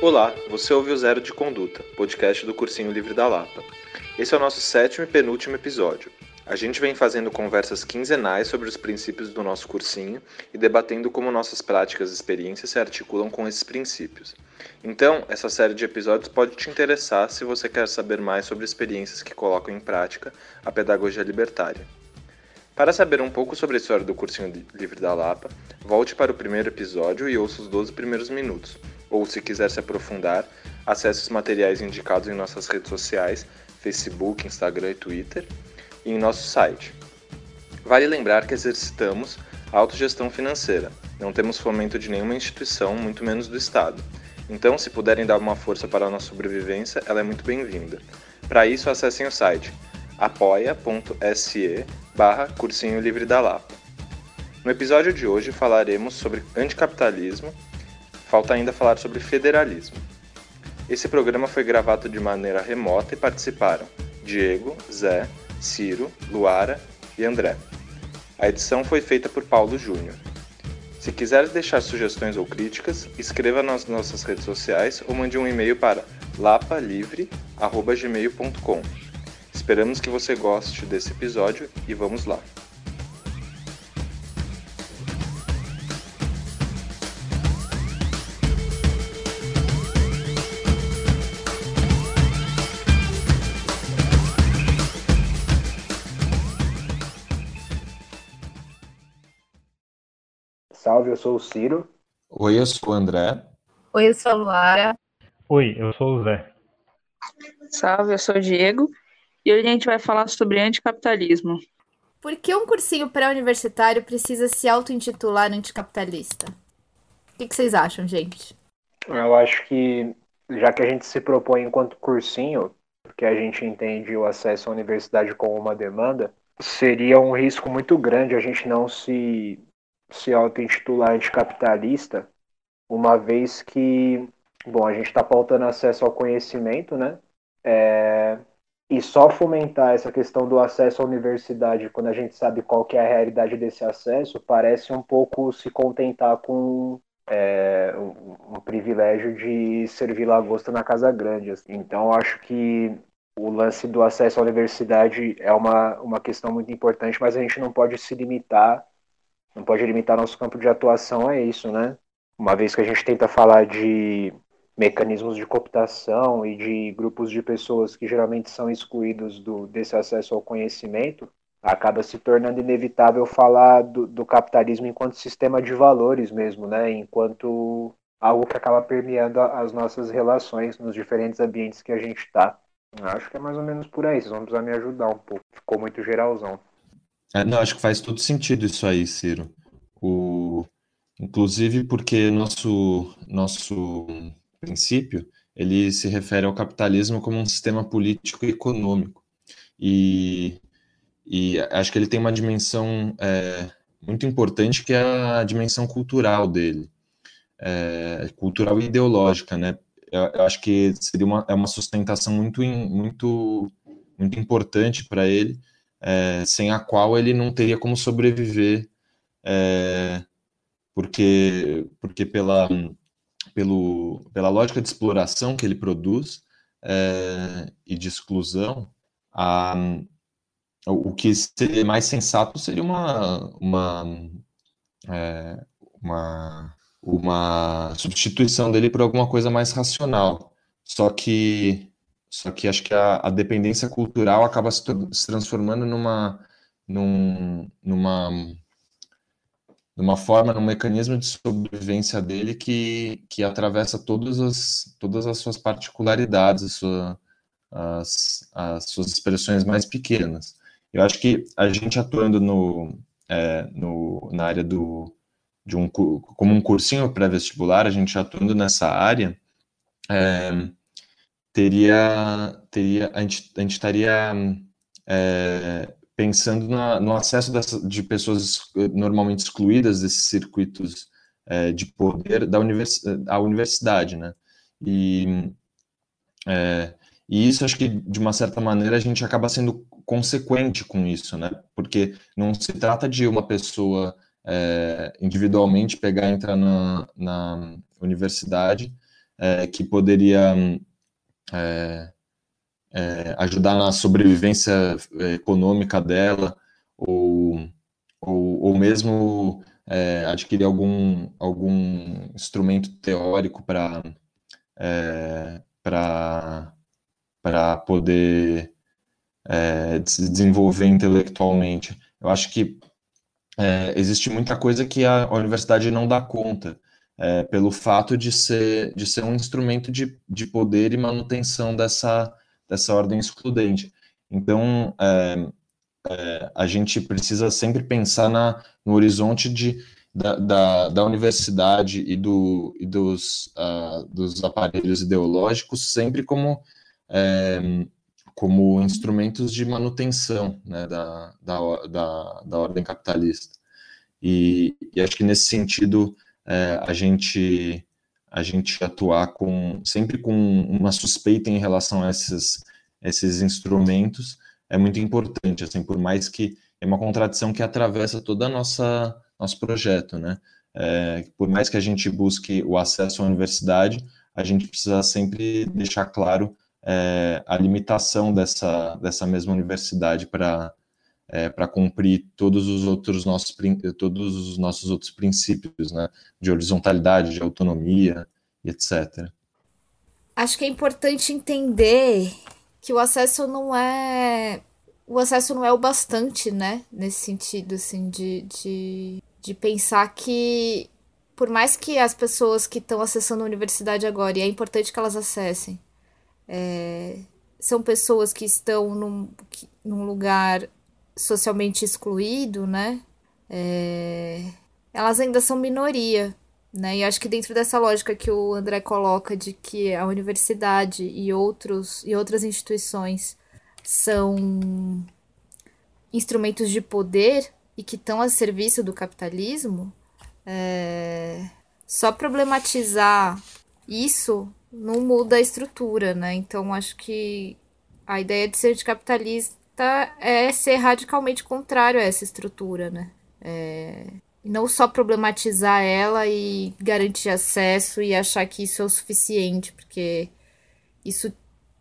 Olá, você ouve o Zero de Conduta, podcast do Cursinho Livre da Lapa. Esse é o nosso sétimo e penúltimo episódio. A gente vem fazendo conversas quinzenais sobre os princípios do nosso cursinho e debatendo como nossas práticas e experiências se articulam com esses princípios. Então, essa série de episódios pode te interessar se você quer saber mais sobre experiências que colocam em prática a pedagogia libertária. Para saber um pouco sobre a história do Cursinho Livre da Lapa, volte para o primeiro episódio e ouça os 12 primeiros minutos, ou se quiser se aprofundar, acesse os materiais indicados em nossas redes sociais, Facebook, Instagram e Twitter, e em nosso site. Vale lembrar que exercitamos a autogestão financeira, não temos fomento de nenhuma instituição, muito menos do Estado. Então, se puderem dar uma força para a nossa sobrevivência, ela é muito bem-vinda. Para isso, acessem o site apoia.se barra Cursinho Livre da Lapa. No episódio de hoje falaremos sobre anticapitalismo, falta ainda falar sobre federalismo. Esse programa foi gravado de maneira remota e participaram Diego, Zé, Ciro, Luara e André. A edição foi feita por Paulo Júnior. Se quiser deixar sugestões ou críticas, escreva nas nossas redes sociais ou mande um e-mail para lapalivre.gmail.com. Esperamos que você goste desse episódio e vamos lá! Salve, eu sou o Ciro. Oi, eu sou o André. Oi, eu sou a Luara. Oi, eu sou o Zé. Salve, eu sou o Diego. E hoje a gente vai falar sobre anticapitalismo. Por que um cursinho pré-universitário precisa se auto-intitular anticapitalista? O que, que vocês acham, gente? Eu acho que, já que a gente se propõe enquanto cursinho, porque a gente entende o acesso à universidade como uma demanda, seria um risco muito grande a gente não se se auto-intitular anticapitalista, uma vez que, bom, a gente está pautando acesso ao conhecimento, né? É, e só fomentar essa questão do acesso à universidade quando a gente sabe qual que é a realidade desse acesso, parece um pouco se contentar com é, um, um, privilégio de servir lagosta na Casa Grande. Assim. Então, acho que o lance do acesso à universidade é uma, uma questão muito importante, mas a gente não pode se limitar não pode limitar nosso campo de atuação a isso, né? Uma vez que a gente tenta falar de mecanismos de cooptação e de grupos de pessoas que geralmente são excluídos do, desse acesso ao conhecimento, acaba se tornando inevitável falar do, do capitalismo enquanto sistema de valores mesmo, né? Enquanto algo que acaba permeando as nossas relações nos diferentes ambientes que a gente está. Acho que é mais ou menos por aí. Vocês vão precisar me ajudar um pouco. Ficou muito geralzão. É, não, acho que faz todo sentido isso aí, Ciro. O, inclusive porque nosso, nosso princípio ele se refere ao capitalismo como um sistema político e econômico. E, e acho que ele tem uma dimensão é, muito importante que é a dimensão cultural dele, é, cultural e ideológica, né? Eu, eu, acho que seria uma, é uma sustentação muito, muito, muito importante para ele, é, sem a qual ele não teria como sobreviver, é, porque, porque pela, pelo, pela lógica de exploração que ele produz é, e de exclusão, a, o que seria mais sensato seria uma, uma, é, uma, uma substituição dele por alguma coisa mais racional. Só que só que acho que a, a dependência cultural acaba se, se transformando numa, num, numa, numa forma, num mecanismo de sobrevivência dele que, que atravessa todas as, todas as suas particularidades, a sua, as, as suas expressões mais pequenas. Eu acho que a gente atuando no, é, no, na área do, de um, como um cursinho pré-vestibular, a gente atuando nessa área, é, teria, teria a, gente, a gente estaria é, pensando na, no acesso dessa, de pessoas normalmente excluídas desses circuitos é, de poder da univers, à universidade, né? E, é, e isso acho que de uma certa maneira a gente acaba sendo consequente com isso, né? Porque não se trata de uma pessoa individualmente pegar e entrar na, na universidade que poderia é, é, ajudar na sobrevivência é, econômica dela, ou, ou, ou mesmo é, adquirir algum, algum instrumento teórico para é, para poder é, se desenvolver intelectualmente. Eu acho que é, existe muita coisa que a, a universidade não dá conta, é, pelo fato de ser, de ser um instrumento de, de poder e manutenção dessa, dessa ordem excludente. Então, é, é, a gente precisa sempre pensar na, no horizonte de, da, da, da universidade e, do, e dos, uh, dos aparelhos ideológicos sempre como, é, como instrumentos de manutenção né, da, da, da, da ordem capitalista. E, e acho que nesse sentido é, a gente a gente atuar com sempre com uma suspeita em relação a esses esses instrumentos é muito importante assim por mais que é uma contradição que atravessa toda a nossa nosso projeto, né? É, por mais que a gente busque o acesso à universidade, a gente precisa sempre deixar claro é, a limitação dessa, dessa mesma universidade para é, para cumprir todos os outros nossos todos os nossos outros princípios, né, de horizontalidade, de autonomia, etc. Acho que é importante entender que o acesso não é o acesso não é o bastante, né, nesse sentido assim de, de de pensar que, por mais que as pessoas que estão acessando a universidade agora, e é importante que elas acessem, é, são pessoas que estão num, num lugar socialmente excluído, né? É, elas ainda são minoria, né? E acho que dentro dessa lógica que o André coloca de que a universidade e outros e outras instituições são instrumentos de poder, e que estão a serviço do capitalismo, é... só problematizar isso não muda a estrutura, né? Então acho que a ideia de ser capitalista é ser radicalmente contrário a essa estrutura, né? É... Não só problematizar ela e garantir acesso e achar que isso é o suficiente, porque isso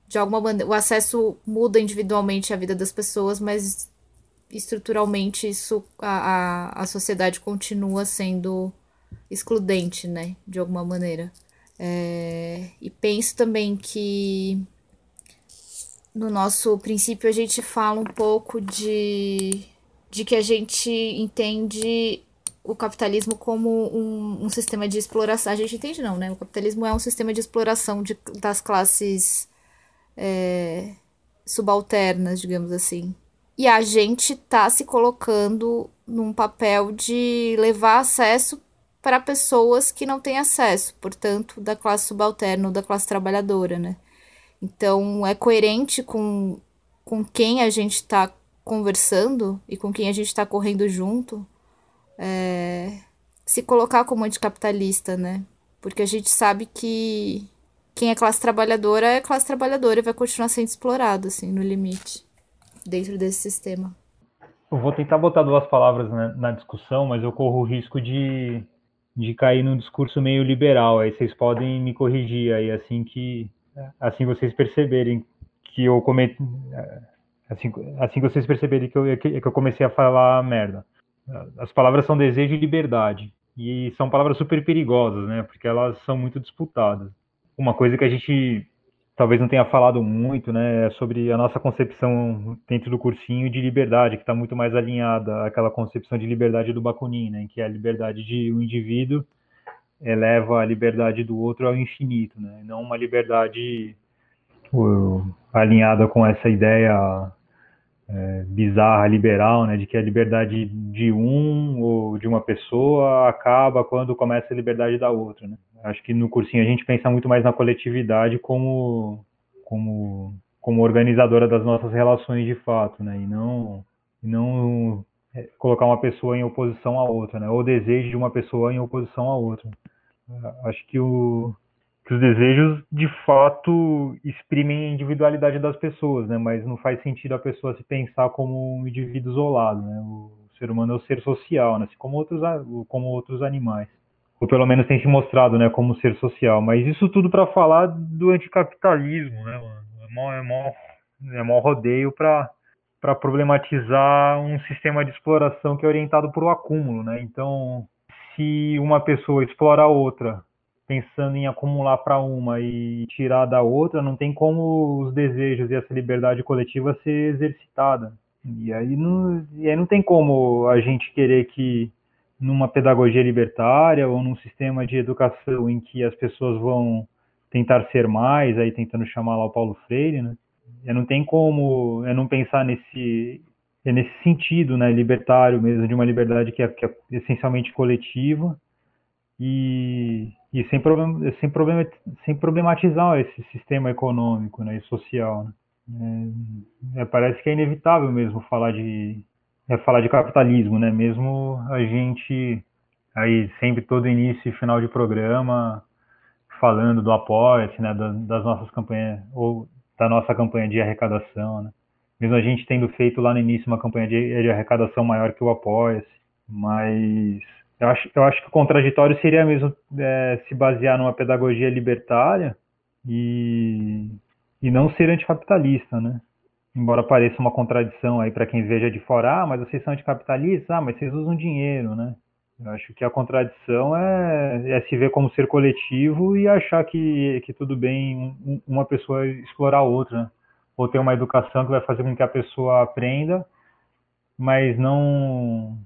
de alguma maneira o acesso muda individualmente a vida das pessoas, mas estruturalmente isso a, a, a sociedade continua sendo excludente, né, de alguma maneira. É, e penso também que no nosso princípio a gente fala um pouco de, de que a gente entende o capitalismo como um, um sistema de exploração. A gente entende não, né? O capitalismo é um sistema de exploração de, das classes é, subalternas, digamos assim. E a gente tá se colocando num papel de levar acesso para pessoas que não têm acesso, portanto, da classe subalterna ou da classe trabalhadora, né? Então, é coerente com, com quem a gente está conversando e com quem a gente está correndo junto é, se colocar como anticapitalista, né? Porque a gente sabe que quem é classe trabalhadora é classe trabalhadora e vai continuar sendo explorado, assim, no limite dentro desse sistema. Eu vou tentar botar duas palavras na, na discussão, mas eu corro o risco de, de cair num discurso meio liberal. Aí vocês podem me corrigir aí assim que assim vocês perceberem que eu assim, assim vocês perceberem que eu, que eu comecei a falar merda. As palavras são desejo e liberdade. E são palavras super perigosas, né? Porque elas são muito disputadas. Uma coisa que a gente talvez não tenha falado muito, né, é sobre a nossa concepção dentro do cursinho de liberdade, que está muito mais alinhada àquela concepção de liberdade do Bakunin, né, que é a liberdade de um indivíduo eleva a liberdade do outro ao infinito, né, não uma liberdade alinhada com essa ideia é, bizarra liberal, né, de que a liberdade de um ou de uma pessoa acaba quando começa a liberdade da outra, né. Acho que no cursinho a gente pensa muito mais na coletividade como, como, como organizadora das nossas relações de fato, né? E não, não colocar uma pessoa em oposição à outra, né? Ou o desejo de uma pessoa em oposição à outra. Acho que, o, que os desejos, de fato, exprimem a individualidade das pessoas, né? Mas não faz sentido a pessoa se pensar como um indivíduo isolado, né? O ser humano é o ser social, né? Assim como outros, como outros animais ou pelo menos tem se mostrado, né, como ser social. Mas isso tudo para falar do anticapitalismo, né? É mó, é mó, é mó rodeio para para problematizar um sistema de exploração que é orientado por o acúmulo, né? Então, se uma pessoa explora a outra, pensando em acumular para uma e tirar da outra, não tem como os desejos e essa liberdade coletiva ser exercitada. E aí não, e aí não tem como a gente querer que numa pedagogia libertária ou num sistema de educação em que as pessoas vão tentar ser mais, aí tentando chamar lá o Paulo Freire, né? Eu não tem como eu não pensar nesse é nesse sentido, né, libertário mesmo, de uma liberdade que é, que é essencialmente coletiva e, e sem, sem, problem, sem problematizar esse sistema econômico né, e social. Né? É, é, parece que é inevitável mesmo falar de é falar de capitalismo, né? Mesmo a gente aí sempre todo início e final de programa falando do apoia né? Das nossas campanhas ou da nossa campanha de arrecadação, né? Mesmo a gente tendo feito lá no início uma campanha de, de arrecadação maior que o apoia-se, mas eu acho, eu acho que o contraditório seria mesmo é, se basear numa pedagogia libertária e, e não ser anticapitalista, né? embora pareça uma contradição aí para quem veja de fora, ah, mas vocês são anticapitalistas, ah, mas vocês usam dinheiro, né? Eu acho que a contradição é, é se ver como ser coletivo e achar que, que tudo bem uma pessoa explorar a outra, né? ou ter uma educação que vai fazer com que a pessoa aprenda, mas não,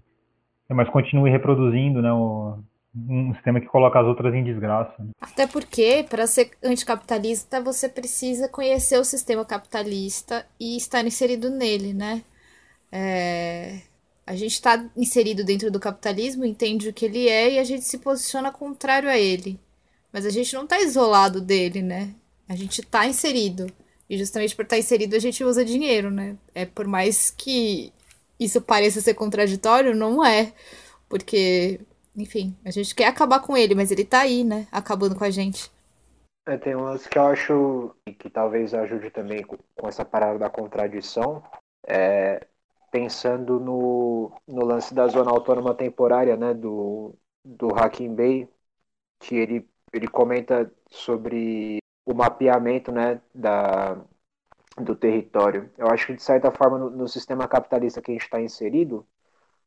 mas continue reproduzindo, né, o, um sistema que coloca as outras em desgraça. Né? Até porque, para ser anticapitalista, você precisa conhecer o sistema capitalista e estar inserido nele, né? É... A gente está inserido dentro do capitalismo, entende o que ele é e a gente se posiciona contrário a ele. Mas a gente não está isolado dele, né? A gente está inserido. E justamente por estar tá inserido, a gente usa dinheiro, né? É por mais que isso pareça ser contraditório, não é. Porque enfim, a gente quer acabar com ele, mas ele tá aí, né? Acabando com a gente. É, tem umas que eu acho que talvez ajude também com essa parada da contradição. É, pensando no, no lance da zona autônoma temporária, né? Do, do Hacking Bay, que ele, ele comenta sobre o mapeamento né, da, do território. Eu acho que, de certa forma, no, no sistema capitalista que a gente está inserido,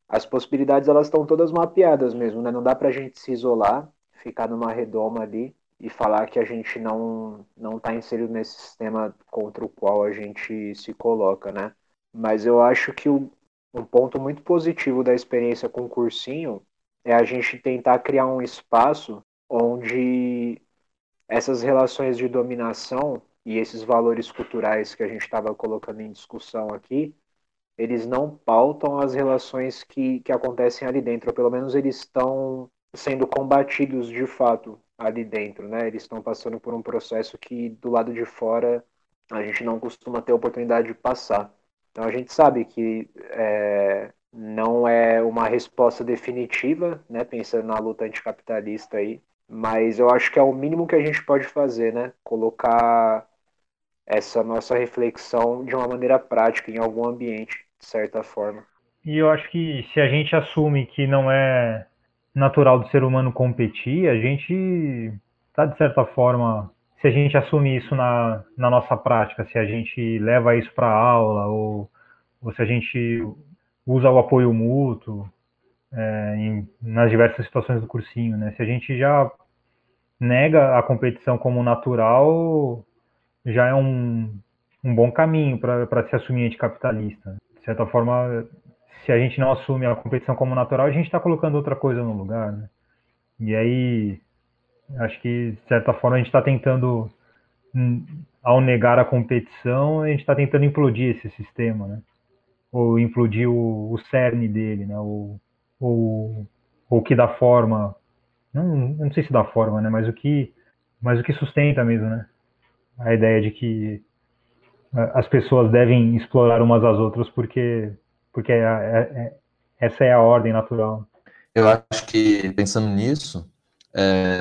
as possibilidades elas estão todas mapeadas mesmo, né? Não dá para a gente se isolar, ficar numa redoma ali e falar que a gente não não está inserido nesse sistema contra o qual a gente se coloca, né? Mas eu acho que o, um ponto muito positivo da experiência com o cursinho é a gente tentar criar um espaço onde essas relações de dominação e esses valores culturais que a gente estava colocando em discussão aqui eles não pautam as relações que, que acontecem ali dentro, ou pelo menos eles estão sendo combatidos de fato ali dentro, né? Eles estão passando por um processo que do lado de fora a gente não costuma ter oportunidade de passar. Então a gente sabe que é, não é uma resposta definitiva, né? Pensando na luta anticapitalista aí, mas eu acho que é o mínimo que a gente pode fazer, né? Colocar essa nossa reflexão de uma maneira prática em algum ambiente de certa forma. E eu acho que se a gente assume que não é natural do ser humano competir, a gente está, de certa forma, se a gente assume isso na, na nossa prática, se a gente leva isso para aula, ou, ou se a gente usa o apoio mútuo é, em, nas diversas situações do cursinho, né? Se a gente já nega a competição como natural, já é um, um bom caminho para se assumir anticapitalista de certa forma, se a gente não assume a competição como natural, a gente está colocando outra coisa no lugar, né? E aí, acho que, de certa forma, a gente está tentando, hum, ao negar a competição, a gente está tentando implodir esse sistema, né? Ou implodir o, o cerne dele, né? Ou, ou, ou que dá forma, não, não sei se dá forma, né? Mas o que, mas o que sustenta mesmo, né? A ideia de que as pessoas devem explorar umas às outras porque porque é, é, é, essa é a ordem natural. Eu acho que pensando nisso, é,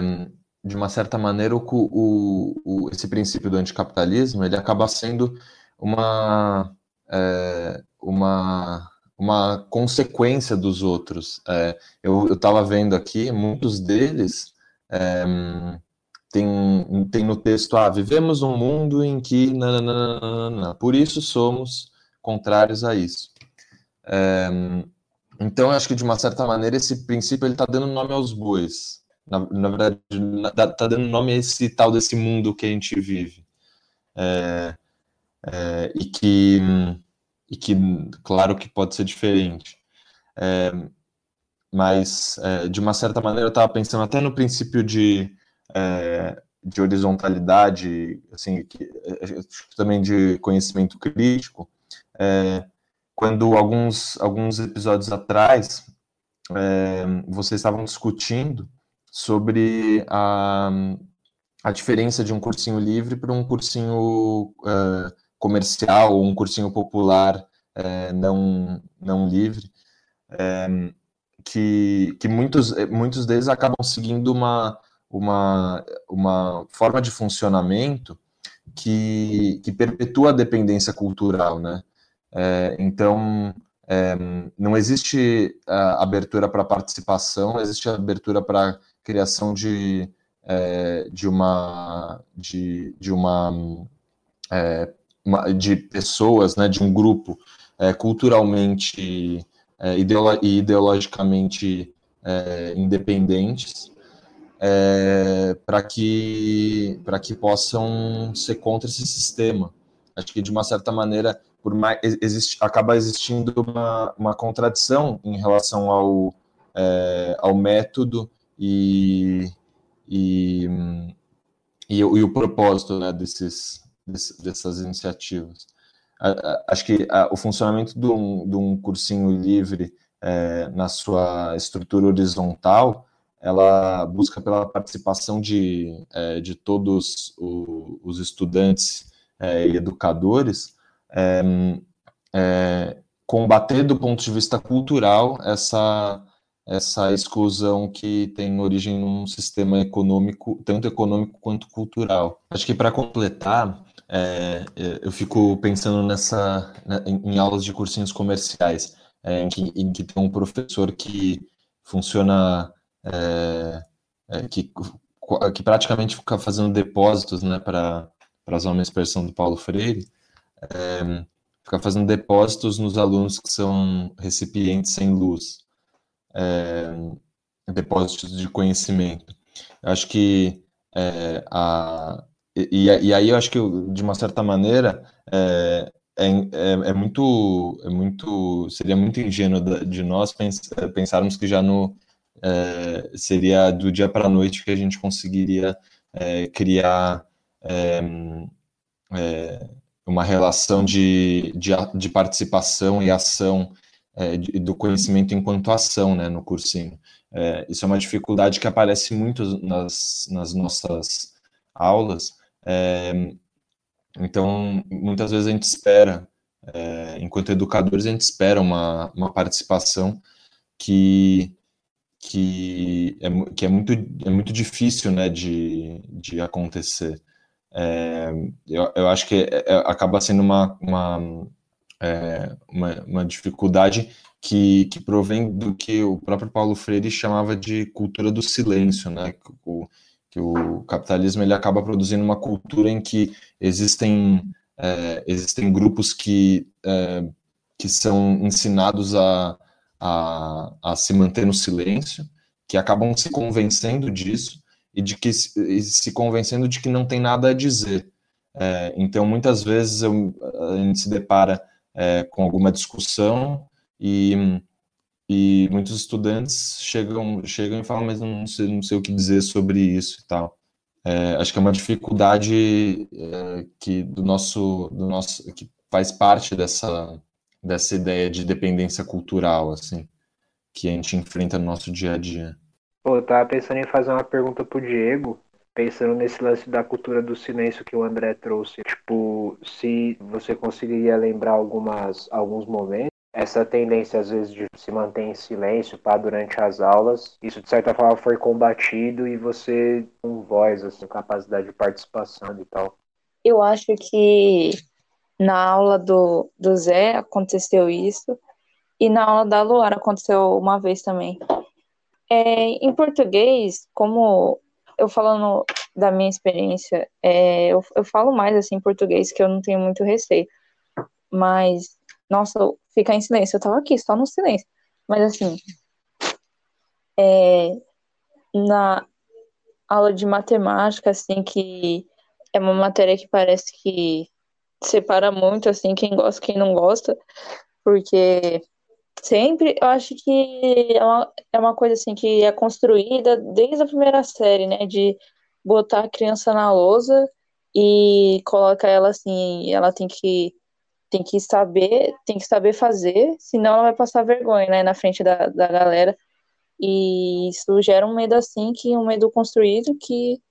de uma certa maneira, o, o, o, esse princípio do anticapitalismo ele acaba sendo uma é, uma uma consequência dos outros. É, eu estava vendo aqui, muitos deles é, tem, tem no texto, ah, vivemos um mundo em que, nananana, por isso somos contrários a isso. É, então, acho que de uma certa maneira esse princípio ele está dando nome aos bois. Na, na verdade, está dando nome a esse tal desse mundo que a gente vive. É, é, e que e que claro que pode ser diferente é, mas é, de uma certa maneira eu estava pensando até no princípio de é, de horizontalidade assim que, é, também de conhecimento crítico quando alguns alguns episódios atrás vocês estavam discutindo sobre a, a diferença de um cursinho livre para um cursinho comercial ou um cursinho popular é, não, não livre, é, que, que muitos, muitos deles acabam seguindo uma, uma, uma forma de funcionamento que, que perpetua a dependência cultural, né? É, então, é, não existe abertura para participação, existe abertura para criação de, é, de uma de, de uma é, de pessoas, né, de um grupo é, culturalmente é, ideolo e ideologicamente é, independentes, para que para que possam ser contra esse sistema. Acho que de uma certa maneira, por mais existe, acaba existindo uma, uma contradição em relação ao é, ao método e, e, e, e o propósito né, desses dessas iniciativas. Acho que o funcionamento de um, de um cursinho livre é, na sua estrutura horizontal, ela busca pela participação de, é, de todos os estudantes é, e educadores, é, combater do ponto de vista cultural essa, essa exclusão que tem origem num sistema econômico, tanto econômico quanto cultural. Acho que para completar, é, é, eu fico pensando nessa em, em, aulas de cursinhos comerciais, é, em, que, em, que, tem um professor que funciona é, é que, que praticamente fica fazendo depósitos, né, para para usar uma expressão do Paulo Freire, é, fica fazendo depósitos nos alunos que são recipientes sem luz, depósitos de conhecimento. Eu acho que a e, e, aí eu acho que, de uma certa maneira, é, é, é, é muito, é muito, seria muito ingênuo de nós pens, pensarmos que já no, é, seria do dia para a noite que a gente conseguiria é, criar é, é, uma relação de, de, de, participação e ação de, do conhecimento enquanto ação né, no cursinho. isso é uma dificuldade que aparece muito nas, nas nossas aulas, é, então, muitas vezes a gente espera, é, enquanto educadores, a gente espera uma, uma participação que, que, é, que é, muito, é muito difícil né, de, de acontecer. É, eu, eu acho que é, é, acaba sendo uma, uma, é, uma, uma, dificuldade que, que provém do que o próprio Paulo Freire chamava de cultura do silêncio, né? O, que o capitalismo ele acaba produzindo uma cultura em que existem é, existem grupos que é, que são ensinados a, a, a, se manter no silêncio, que acabam se convencendo disso e de que e se convencendo de que não tem nada a dizer. É, então, muitas vezes eu, a gente se depara é, com alguma discussão e e muitos estudantes chegam, chegam e falam, mas não sei, não sei o que dizer sobre isso e tal. É, acho que é uma dificuldade é, que do nosso, do nosso, que faz parte dessa, dessa ideia de dependência cultural, assim, que a gente enfrenta no nosso dia a dia. Pô, eu tava pensando em fazer uma pergunta pro Diego, pensando nesse lance da cultura do silêncio que o André trouxe. Tipo, se você conseguiria lembrar algumas, alguns momentos essa tendência às vezes de se manter em silêncio para durante as aulas, isso de certa forma foi combatido e você com voz, assim, capacidade de participação e tal. Eu acho que na aula do, do Zé aconteceu isso E na aula da Luara aconteceu uma vez também. É, em português, como eu falando da minha experiência, é, eu, eu falo mais assim em português, que eu não tenho muito receio. Mas, nossa, ficar em silêncio. Eu tava aqui, só no silêncio. Mas assim, é, na aula de matemática, assim, que é uma matéria que parece que separa muito, assim, quem gosta e quem não gosta, porque sempre eu acho que é uma, é uma coisa, assim, que é construída desde a primeira série, né, de botar a criança na lousa e coloca ela assim, ela tem que tem que saber, tem que saber fazer, senão ela vai passar vergonha, né, na frente da, da galera. E isso gera um medo assim, que um medo construído que,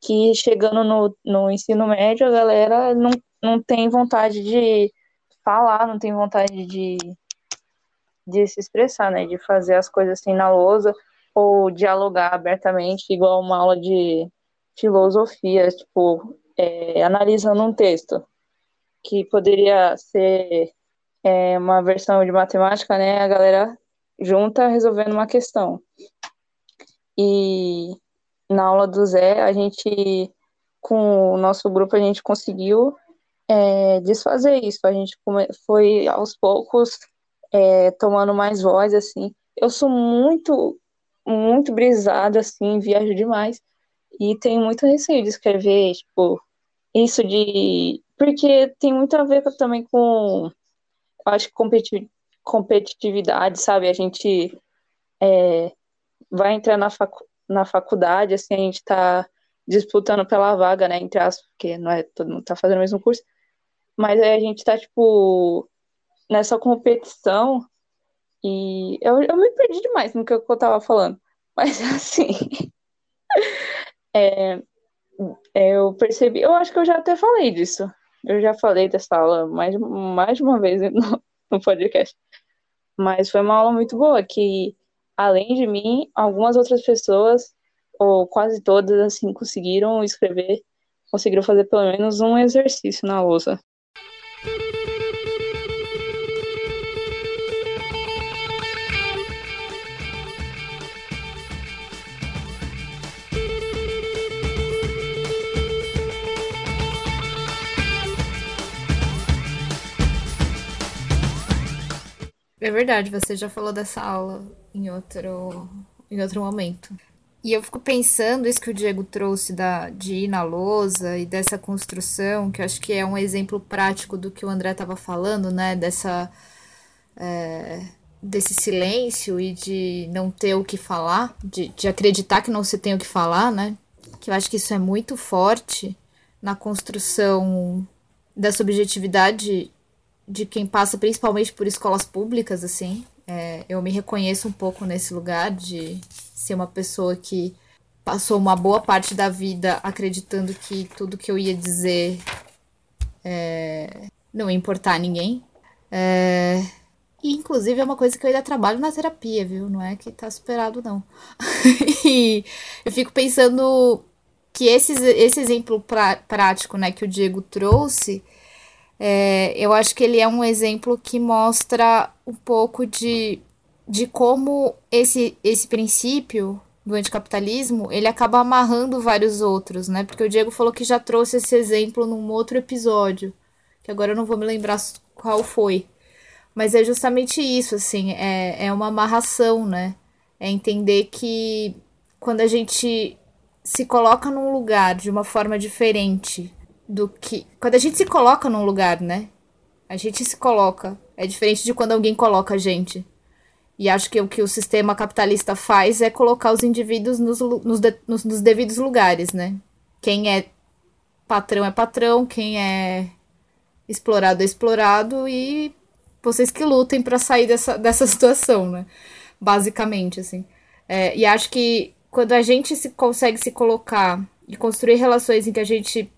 que chegando no, no ensino médio, a galera não, não tem vontade de falar, não tem vontade de, de se expressar, né? De fazer as coisas assim na lousa ou dialogar abertamente, igual uma aula de filosofia, tipo, é, analisando um texto, que poderia ser é, uma versão de matemática, né? A galera junta resolvendo uma questão. E na aula do Zé, a gente, com o nosso grupo, a gente conseguiu é, desfazer isso. A gente foi aos poucos é, tomando mais voz, assim. Eu sou muito, muito brisada, assim, viajo demais. E tenho muito receio de escrever, tipo, isso de. Porque tem muito a ver também com. Acho que competitividade, sabe? A gente é, vai entrar na, facu na faculdade, assim, a gente está disputando pela vaga, né? Entre as, porque não é todo mundo tá fazendo o mesmo curso, mas aí a gente está tipo, nessa competição e eu, eu me perdi demais no que eu tava falando. Mas assim, é, é, eu percebi, eu acho que eu já até falei disso. Eu já falei dessa aula mais, mais uma vez no, no podcast. Mas foi uma aula muito boa, que além de mim, algumas outras pessoas, ou quase todas, assim, conseguiram escrever, conseguiram fazer pelo menos um exercício na lousa. É verdade, você já falou dessa aula em outro, em outro momento. E eu fico pensando isso que o Diego trouxe da, de ir na lousa e dessa construção, que eu acho que é um exemplo prático do que o André estava falando, né? Dessa, é, desse silêncio e de não ter o que falar, de, de acreditar que não se tem o que falar, né? Que eu acho que isso é muito forte na construção da subjetividade de quem passa principalmente por escolas públicas, assim. É, eu me reconheço um pouco nesse lugar de ser uma pessoa que passou uma boa parte da vida acreditando que tudo que eu ia dizer é, não ia importar a ninguém. É, e, inclusive, é uma coisa que eu ainda trabalho na terapia, viu? Não é que tá superado, não. e eu fico pensando que esse, esse exemplo pra, prático né, que o Diego trouxe é, eu acho que ele é um exemplo que mostra um pouco de, de como esse, esse princípio do anticapitalismo ele acaba amarrando vários outros, né? Porque o Diego falou que já trouxe esse exemplo num outro episódio, que agora eu não vou me lembrar qual foi. Mas é justamente isso, assim, é, é uma amarração, né? É entender que quando a gente se coloca num lugar de uma forma diferente do que. Quando a gente se coloca num lugar, né? A gente se coloca. É diferente de quando alguém coloca a gente. E acho que o que o sistema capitalista faz é colocar os indivíduos nos, nos, de, nos, nos devidos lugares, né? Quem é patrão é patrão, quem é explorado é explorado e vocês que lutem para sair dessa, dessa situação, né? Basicamente, assim. É, e acho que quando a gente se consegue se colocar e construir relações em que a gente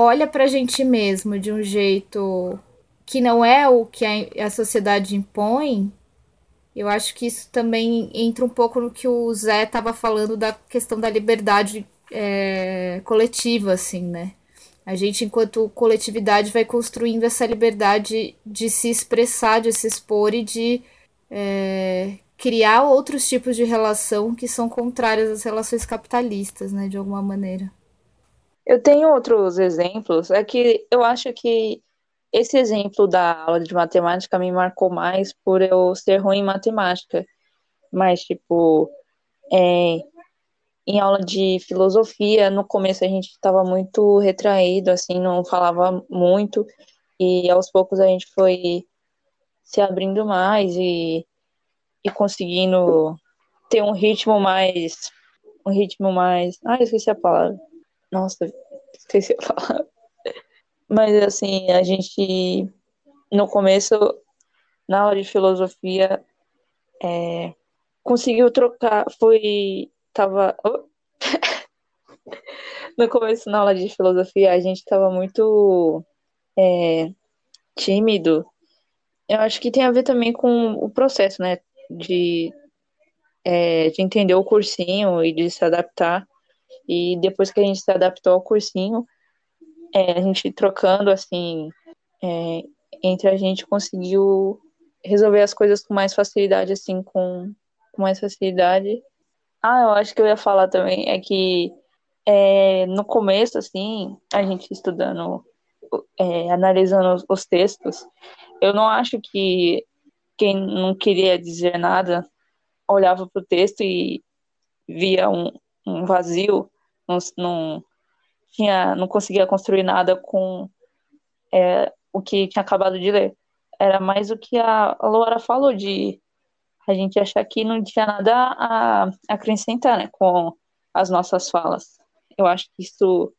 olha para a gente mesmo de um jeito que não é o que a, a sociedade impõe, eu acho que isso também entra um pouco no que o Zé estava falando da questão da liberdade é, coletiva, assim, né? A gente, enquanto coletividade, vai construindo essa liberdade de se expressar, de se expor e de é, criar outros tipos de relação que são contrárias às relações capitalistas, né, de alguma maneira. Eu tenho outros exemplos, é que eu acho que esse exemplo da aula de matemática me marcou mais por eu ser ruim em matemática. Mas, tipo, é, em aula de filosofia, no começo a gente estava muito retraído, assim, não falava muito, e aos poucos a gente foi se abrindo mais e, e conseguindo ter um ritmo mais. Um ritmo mais. Ah, esqueci a palavra. Nossa, esqueci a palavra. Mas assim, a gente no começo, na aula de filosofia, é, conseguiu trocar, foi, tava, no começo na aula de filosofia a gente tava muito é, tímido. Eu acho que tem a ver também com o processo, né, de, é, de entender o cursinho e de se adaptar. E depois que a gente se adaptou ao cursinho, é, a gente trocando assim é, entre a gente conseguiu resolver as coisas com mais facilidade, assim, com, com mais facilidade. Ah, eu acho que eu ia falar também é que é, no começo, assim, a gente estudando, é, analisando os, os textos, eu não acho que quem não queria dizer nada olhava para o texto e via um, um vazio, não, não, tinha, não conseguia construir nada com é, o que tinha acabado de ler. Era mais o que a Laura falou, de a gente achar que não tinha nada a acrescentar né, com as nossas falas. Eu acho que isso.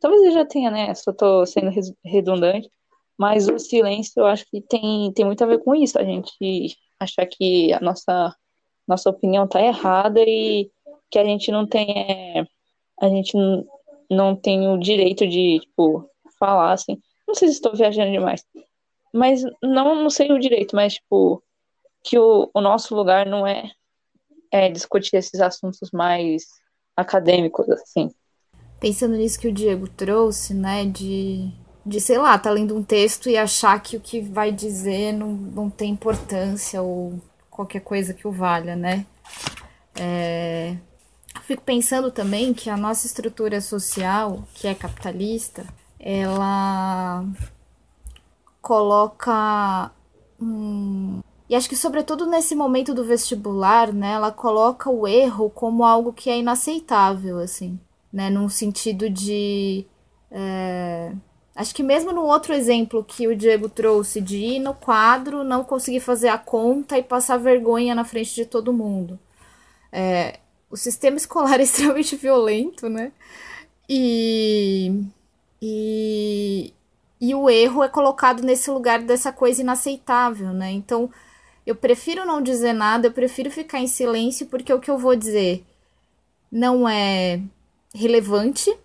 Talvez eu já tenha, né? Só estou sendo redundante, mas o silêncio eu acho que tem, tem muito a ver com isso. A gente achar que a nossa, nossa opinião está errada e que a gente não tem. É, a gente não tem o direito de, tipo, falar assim. Não sei se estou viajando demais. Mas não, não sei o direito, mas, tipo, que o, o nosso lugar não é, é discutir esses assuntos mais acadêmicos, assim. Pensando nisso que o Diego trouxe, né, de, de sei lá, tá lendo um texto e achar que o que vai dizer não, não tem importância ou qualquer coisa que o valha, né? É, Fico pensando também que a nossa estrutura social, que é capitalista, ela coloca e acho que sobretudo nesse momento do vestibular, né, ela coloca o erro como algo que é inaceitável, assim, né, num sentido de é, acho que mesmo no outro exemplo que o Diego trouxe de ir no quadro, não conseguir fazer a conta e passar vergonha na frente de todo mundo. É, o sistema escolar é extremamente violento, né? E, e, e o erro é colocado nesse lugar dessa coisa inaceitável, né? Então, eu prefiro não dizer nada, eu prefiro ficar em silêncio, porque o que eu vou dizer não é relevante.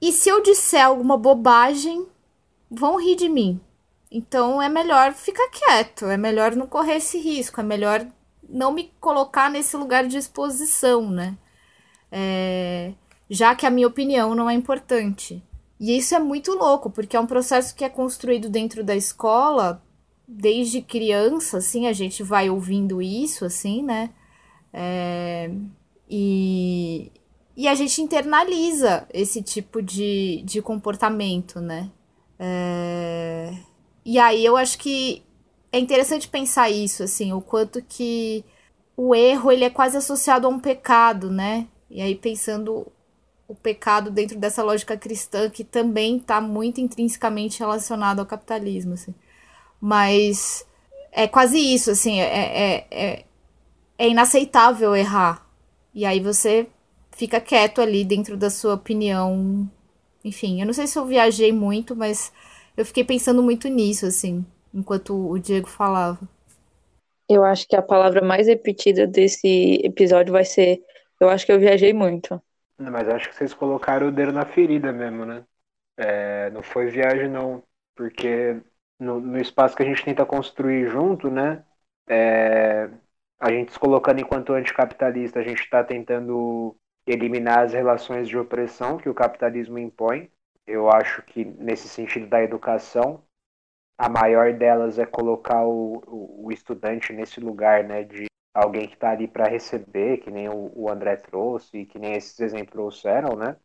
E se eu disser alguma bobagem, vão rir de mim. Então é melhor ficar quieto, é melhor não correr esse risco, é melhor não me colocar nesse lugar de exposição, né? É, já que a minha opinião não é importante. E isso é muito louco, porque é um processo que é construído dentro da escola desde criança, assim, a gente vai ouvindo isso, assim, né? É, e, e a gente internaliza esse tipo de, de comportamento, né? É, e aí eu acho que é interessante pensar isso, assim, o quanto que o erro ele é quase associado a um pecado, né? E aí pensando o pecado dentro dessa lógica cristã que também está muito intrinsecamente relacionado ao capitalismo, assim. Mas é quase isso, assim, é, é, é, é inaceitável errar. E aí você fica quieto ali dentro da sua opinião. Enfim, eu não sei se eu viajei muito, mas eu fiquei pensando muito nisso, assim enquanto o Diego falava. Eu acho que a palavra mais repetida desse episódio vai ser: Eu acho que eu viajei muito. Mas acho que vocês colocaram o dedo na ferida mesmo, né? É, não foi viagem, não. Porque no, no, espaço que a gente tenta construir junto, né? É, a gente se colocando enquanto anticapitalista, a gente está tentando eliminar as relações de opressão que o capitalismo impõe. Eu acho que nesse sentido da educação, a maior delas é colocar o, o, o estudante nesse lugar, né, de alguém que está ali para receber, que nem o, o, André trouxe, que nem esses exemplos trouxeram, né?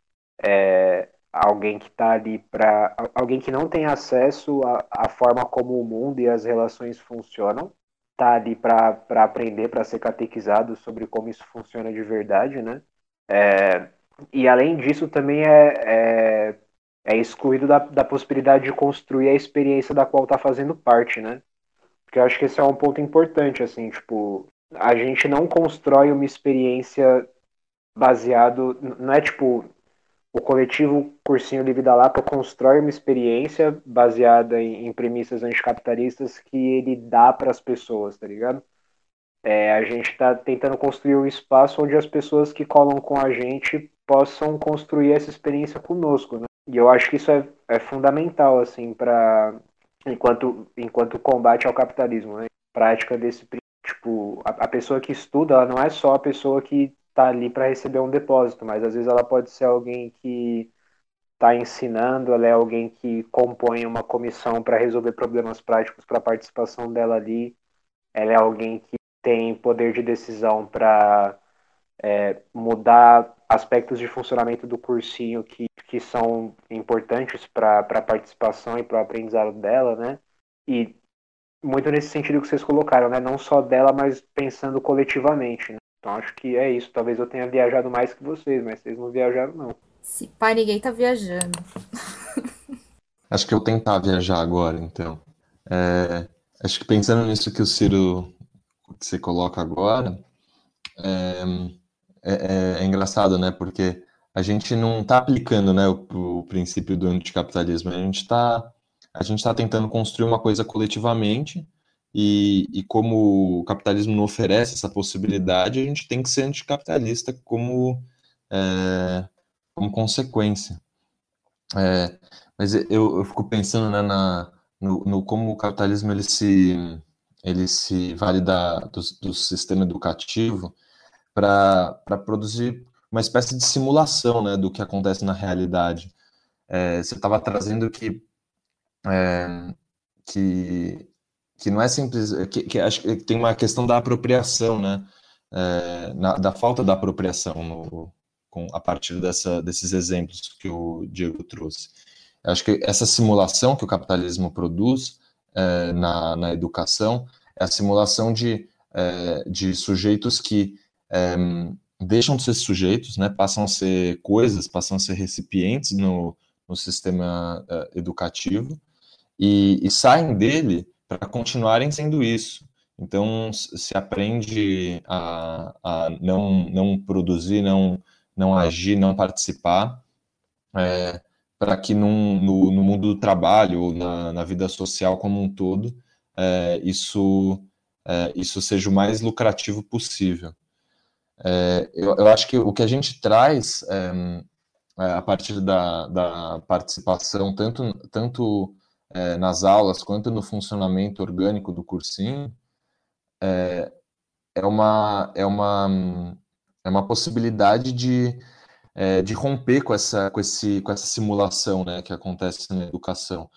É, alguém que está ali para. Alguém que não tem acesso à, forma como o mundo e as relações funcionam, está ali para aprender, para ser catequizado sobre como isso funciona de verdade, né? É, e além disso, também é, é, é excluído da, da possibilidade de construir a experiência da qual está fazendo parte, né? Porque eu acho que esse é um ponto importante, assim, tipo, a gente não constrói uma experiência baseado. Não é tipo. O coletivo Cursinho Livre da Lapa constrói uma experiência baseada em, em premissas anticapitalistas que ele dá para as pessoas, tá ligado? É, a gente está tentando construir um espaço onde as pessoas que colam com a gente possam construir essa experiência conosco, né? E eu acho que isso é, é fundamental, assim, para enquanto enquanto combate ao capitalismo, né? Prática desse Tipo, a, a pessoa que estuda, ela não é só a pessoa que está ali para receber um depósito, mas às vezes ela pode ser alguém que está ensinando, ela é alguém que compõe uma comissão para resolver problemas práticos para a participação dela ali, ela é alguém que tem poder de decisão para é, mudar aspectos de funcionamento do cursinho que, que são importantes para a participação e para o aprendizado dela, né? E muito nesse sentido que vocês colocaram, né? Não só dela, mas pensando coletivamente. Né? Então acho que é isso. Talvez eu tenha viajado mais que vocês, mas vocês não viajaram, não. Se pai, ninguém tá viajando. acho que eu tentar viajar agora, então. É, acho que pensando nisso que o Ciro que você coloca agora, é, é, é engraçado, né? Porque a gente não está aplicando né, o, o, princípio do anticapitalismo, a gente está a gente está tentando construir uma coisa coletivamente e, e, como o capitalismo não oferece essa possibilidade, a gente tem que ser anticapitalista como, é, como consequência. É, mas eu, eu, fico pensando né, na, no, no, como o capitalismo ele se, ele se vale da, do, do sistema educativo para produzir uma espécie de simulação né, do que acontece na realidade. É, você estava trazendo que é, que, que não é simples, que, que acho que tem uma questão da apropriação, né? É, na, da falta da apropriação no, com, a partir dessa, desses exemplos que o Diego trouxe. Acho que essa simulação que o capitalismo produz é, na, na educação é a simulação de, é, de sujeitos que deixam de ser sujeitos, né, passam a ser coisas, passam a ser recipientes no, no sistema é, educativo, e, e saem dele para continuarem sendo isso. Então, se aprende a, a não, não produzir, não, não agir, não participar, é, para que num, no, no, mundo do trabalho ou na, na vida social como um todo, é, isso, é, isso seja o mais lucrativo possível. É, eu, eu, acho que o que a gente traz é, é, a partir da, da participação, tanto, tanto é, nas aulas quanto no funcionamento orgânico do cursinho, é, é, uma, é, uma, é uma possibilidade de, é, de romper com essa, com, esse, com essa simulação né, que acontece na educação.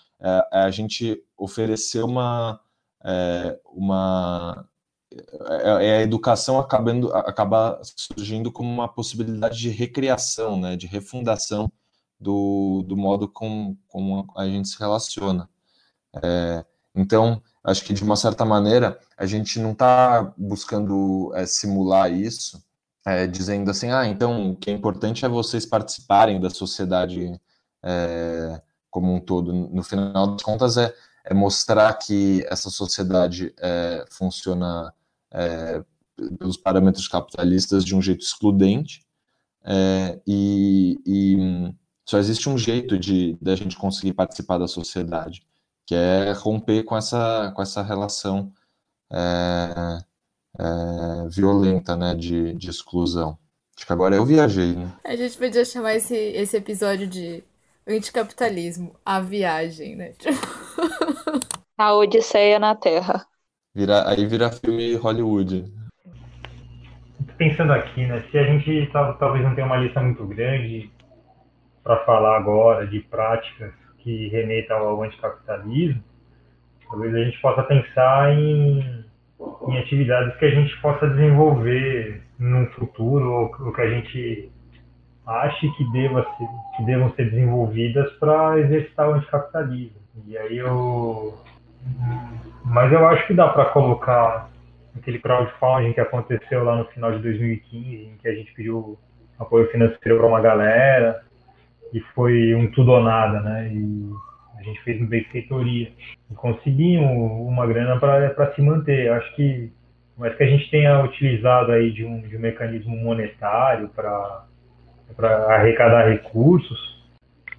A gente oferecer uma, uma é, é a educação acabando acaba surgindo como uma possibilidade de recriação, né, de refundação do, do modo como, como a gente se relaciona. É, então, acho que de uma certa maneira a gente não está buscando é, simular isso, é, dizendo assim, ah, então o que é importante é vocês participarem da sociedade é, como um todo. No final das contas, é, é mostrar que essa sociedade é, funciona pelos parâmetros capitalistas de um jeito excludente e, e só existe um jeito de da gente conseguir participar da sociedade, que é romper com essa, com essa relação é, é, violenta né, de, de exclusão. Acho que agora eu viajei, né? A gente podia chamar esse, esse episódio de anticapitalismo, a viagem, né? A Odisseia na Terra. Vira, aí vira filme Hollywood. Pensando aqui, né? Se a gente talvez não tenha uma lista muito grande, para falar agora de práticas que remetam ao anticapitalismo, Talvez a gente possa pensar em, em atividades que a gente possa desenvolver no futuro, ou, ou que a gente ache que, deva ser, que devam ser desenvolvidas para exercitar o anticapitalismo. E aí eu. Mas eu acho que dá para colocar aquele crowdfunding que aconteceu lá no final de 2015, em que a gente pediu apoio financeiro para uma galera, e foi um tudo ou nada, né? E a gente fez uma benfeitoria. E conseguimos uma grana para se manter. Eu acho que, mas que a gente tenha utilizado aí de um, de um mecanismo monetário para arrecadar recursos,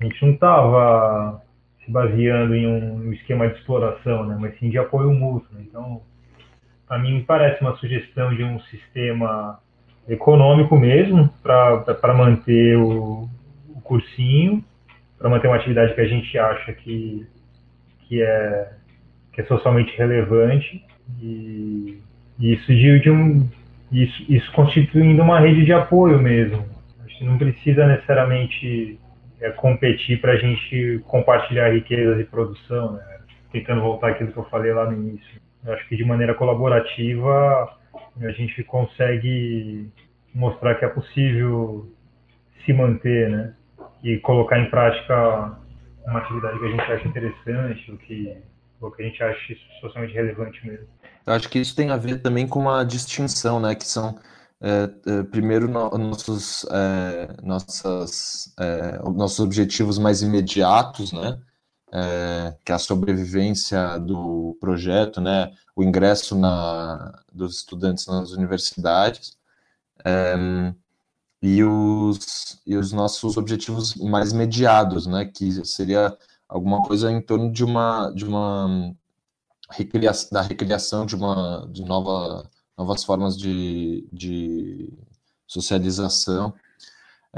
a gente não estava se baseando em um, esquema de exploração, né? Mas sim de apoio mútuo. Né? Então, para mim, parece uma sugestão de um sistema econômico mesmo para manter o, o cursinho, para manter uma atividade que a gente acha que, que, é, que é socialmente relevante e, isso de, de um isso, isso constituindo uma rede de apoio mesmo. Acho que não precisa necessariamente é, competir para a gente compartilhar riquezas e produção, né? tentando voltar aquilo que eu falei lá no início. Eu acho que de maneira colaborativa a gente consegue mostrar que é possível se manter, né? E colocar em prática uma atividade que a gente acha interessante, o que, o que a gente acha socialmente relevante mesmo. Eu acho que isso tem a ver também com uma distinção, né? Que são é, é, primeiro no, nossos é, nossas, nossos objetivos mais imediatos, né? que é a sobrevivência do projeto, né, o ingresso na, dos estudantes nas universidades, e, os, e os nossos objetivos mais mediados, né, que seria alguma coisa em torno de uma, de uma da recriação de uma de nova, novas formas de, de socialização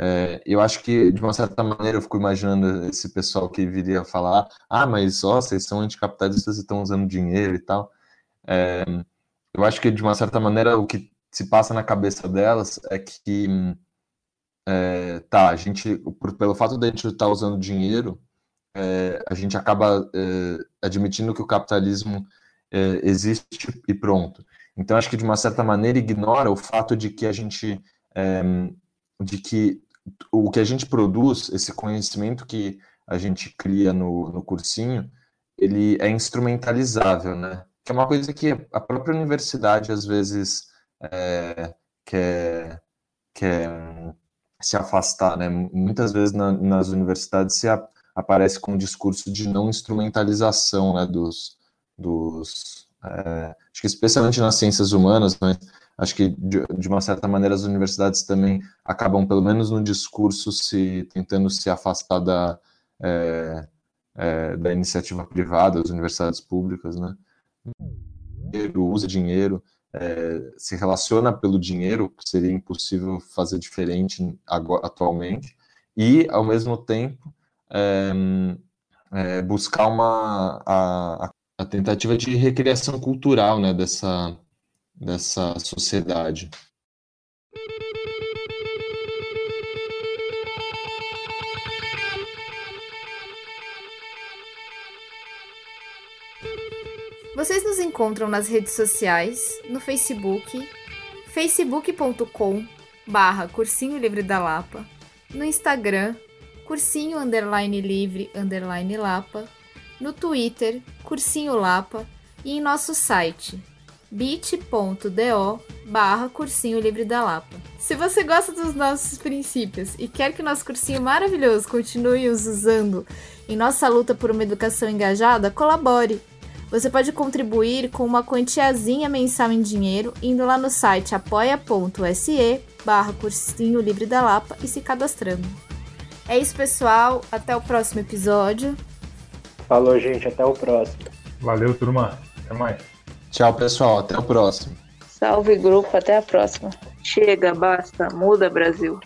é, eu acho que, de uma certa maneira, eu fico imaginando esse pessoal que viria falar: ah, mas ó, vocês são anticapitalistas e estão usando dinheiro e tal. É, eu acho que, de uma certa maneira, o que se passa na cabeça delas é que, é, tá, a gente, por, pelo fato de a gente estar tá usando dinheiro, é, a gente acaba é, admitindo que o capitalismo é, existe e pronto. Então, acho que, de uma certa maneira, ignora o fato de que a gente. de que o que a gente produz, esse conhecimento que a gente cria no, no cursinho, ele é instrumentalizável, né? Que é uma coisa que a própria universidade às vezes é, quer, quer se afastar, né? Muitas vezes na, nas universidades se a, aparece com um discurso de não instrumentalização, né? Dos, dos é, acho que especialmente nas ciências humanas, mas acho que de, de, uma certa maneira as universidades também acabam, pelo menos no discurso, se tentando se afastar da, é, é, da iniciativa privada, das universidades públicas, né? Dinheiro, usa dinheiro, é, se relaciona pelo dinheiro, seria impossível fazer diferente agora, atualmente, e ao mesmo tempo é, é, buscar uma a, a tentativa de recriação cultural, né, dessa dessa sociedade. Vocês nos encontram nas redes sociais, no Facebook, facebook.com barra Cursinho Livre da Lapa, no Instagram, Cursinho Underline Livre Underline Lapa, no Twitter, Cursinho Lapa e em nosso site bit.do barra cursinho livre da Lapa. Se você gosta dos nossos princípios e quer que nosso cursinho maravilhoso continue os usando em nossa luta por uma educação engajada, colabore. Você pode contribuir com uma quantiazinha mensal em dinheiro indo lá no site apoia.se barra cursinho livre da Lapa e se cadastrando. É isso, pessoal. Até o próximo episódio. Falou, gente. Até o próximo. Valeu, turma. Até mais. Tchau, pessoal. Até o próximo. Salve, grupo. Até a próxima. Chega, basta. Muda, Brasil.